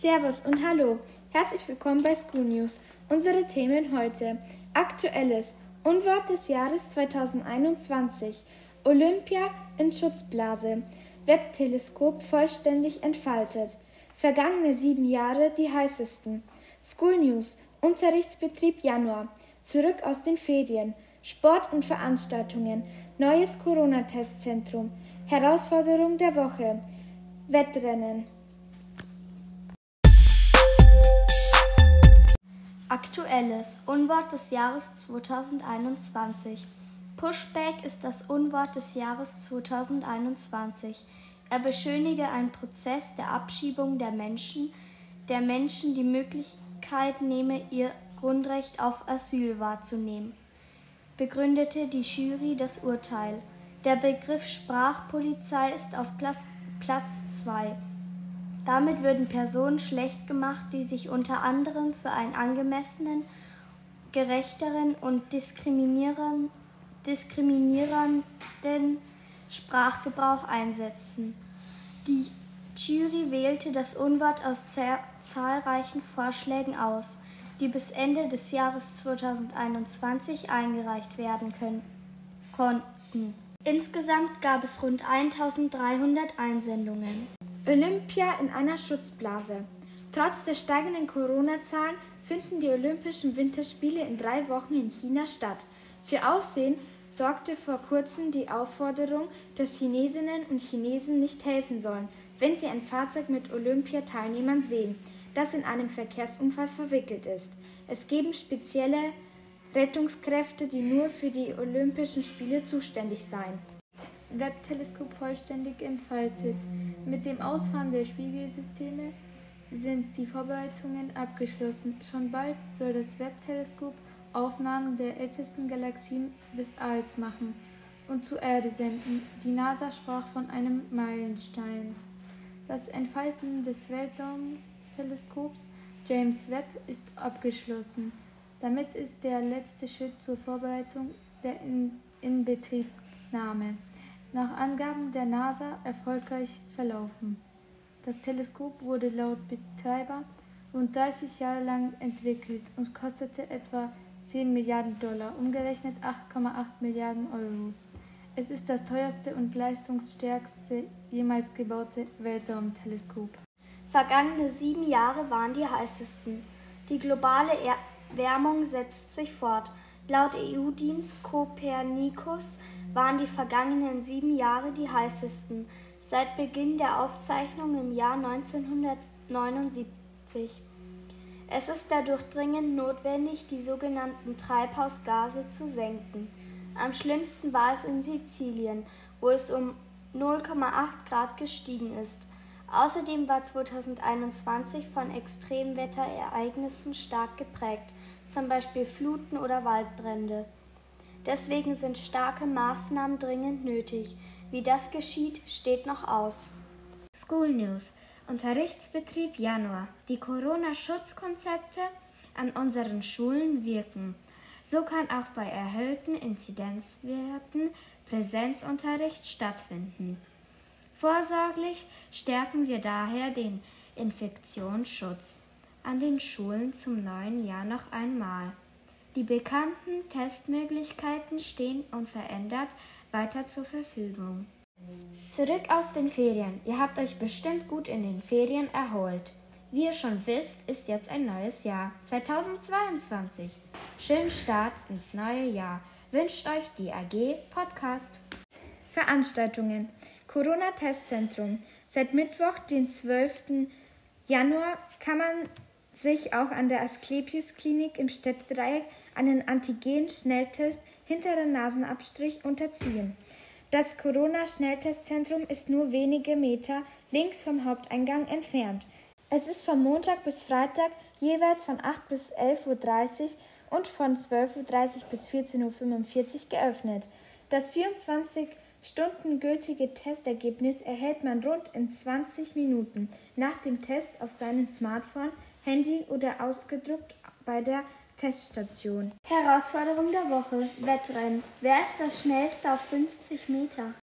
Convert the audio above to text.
Servus und hallo. Herzlich willkommen bei School News. Unsere Themen heute. Aktuelles. Unwort des Jahres 2021. Olympia in Schutzblase. Webteleskop vollständig entfaltet. Vergangene sieben Jahre die heißesten. School News. Unterrichtsbetrieb Januar. Zurück aus den Ferien. Sport und Veranstaltungen. Neues Corona-Testzentrum. Herausforderung der Woche. Wettrennen. Aktuelles Unwort des Jahres 2021. Pushback ist das Unwort des Jahres 2021. Er beschönige einen Prozess der Abschiebung der Menschen, der Menschen die Möglichkeit nehme, ihr Grundrecht auf Asyl wahrzunehmen. Begründete die Jury das Urteil. Der Begriff Sprachpolizei ist auf Platz 2. Damit würden Personen schlecht gemacht, die sich unter anderem für einen angemessenen, gerechteren und diskriminierenden Sprachgebrauch einsetzen. Die Jury wählte das Unwort aus zahlreichen Vorschlägen aus, die bis Ende des Jahres 2021 eingereicht werden können, konnten. Insgesamt gab es rund 1300 Einsendungen. Olympia in einer Schutzblase. Trotz der steigenden Corona-Zahlen finden die Olympischen Winterspiele in drei Wochen in China statt. Für Aufsehen sorgte vor kurzem die Aufforderung, dass Chinesinnen und Chinesen nicht helfen sollen, wenn sie ein Fahrzeug mit Olympiateilnehmern sehen, das in einem Verkehrsunfall verwickelt ist. Es geben spezielle Rettungskräfte, die nur für die Olympischen Spiele zuständig seien. Webb-Teleskop vollständig entfaltet. Mit dem Ausfahren der Spiegelsysteme sind die Vorbereitungen abgeschlossen. Schon bald soll das Webb-Teleskop Aufnahmen der ältesten Galaxien des Alls machen und zur Erde senden. Die NASA sprach von einem Meilenstein. Das Entfalten des Weltraumteleskops James Webb ist abgeschlossen. Damit ist der letzte Schritt zur Vorbereitung der Inbetriebnahme nach Angaben der NASA erfolgreich verlaufen. Das Teleskop wurde laut Betreiber rund 30 Jahre lang entwickelt und kostete etwa 10 Milliarden Dollar, umgerechnet 8,8 Milliarden Euro. Es ist das teuerste und leistungsstärkste jemals gebaute Weltraumteleskop. Vergangene sieben Jahre waren die heißesten. Die globale Erwärmung setzt sich fort. Laut EU-Dienst Copernicus waren die vergangenen sieben Jahre die heißesten seit Beginn der Aufzeichnung im Jahr 1979. Es ist dadurch dringend notwendig, die sogenannten Treibhausgase zu senken. Am schlimmsten war es in Sizilien, wo es um 0,8 Grad gestiegen ist. Außerdem war 2021 von Extremwetterereignissen stark geprägt, zum Beispiel Fluten oder Waldbrände. Deswegen sind starke Maßnahmen dringend nötig. Wie das geschieht, steht noch aus. School News. Unterrichtsbetrieb Januar. Die Corona-Schutzkonzepte an unseren Schulen wirken. So kann auch bei erhöhten Inzidenzwerten Präsenzunterricht stattfinden. Vorsorglich stärken wir daher den Infektionsschutz an den Schulen zum neuen Jahr noch einmal. Die bekannten Testmöglichkeiten stehen unverändert weiter zur Verfügung. Zurück aus den Ferien. Ihr habt euch bestimmt gut in den Ferien erholt. Wie ihr schon wisst, ist jetzt ein neues Jahr, 2022. Schönen Start ins neue Jahr wünscht euch die AG Podcast. Veranstaltungen. Corona-Testzentrum. Seit Mittwoch, den 12. Januar, kann man sich auch an der Asklepios Klinik im Städtedreieck einen Antigen-Schnelltest hinteren Nasenabstrich unterziehen. Das Corona-Schnelltestzentrum ist nur wenige Meter links vom Haupteingang entfernt. Es ist von Montag bis Freitag jeweils von 8 bis 11.30 Uhr und von 12.30 Uhr bis 14.45 Uhr geöffnet. Das 24 Stunden gültige Testergebnis erhält man rund in 20 Minuten nach dem Test auf seinem Smartphone, Handy oder ausgedruckt bei der Teststation. Herausforderung der Woche: Wettrennen. Wer ist der schnellste auf 50 Meter?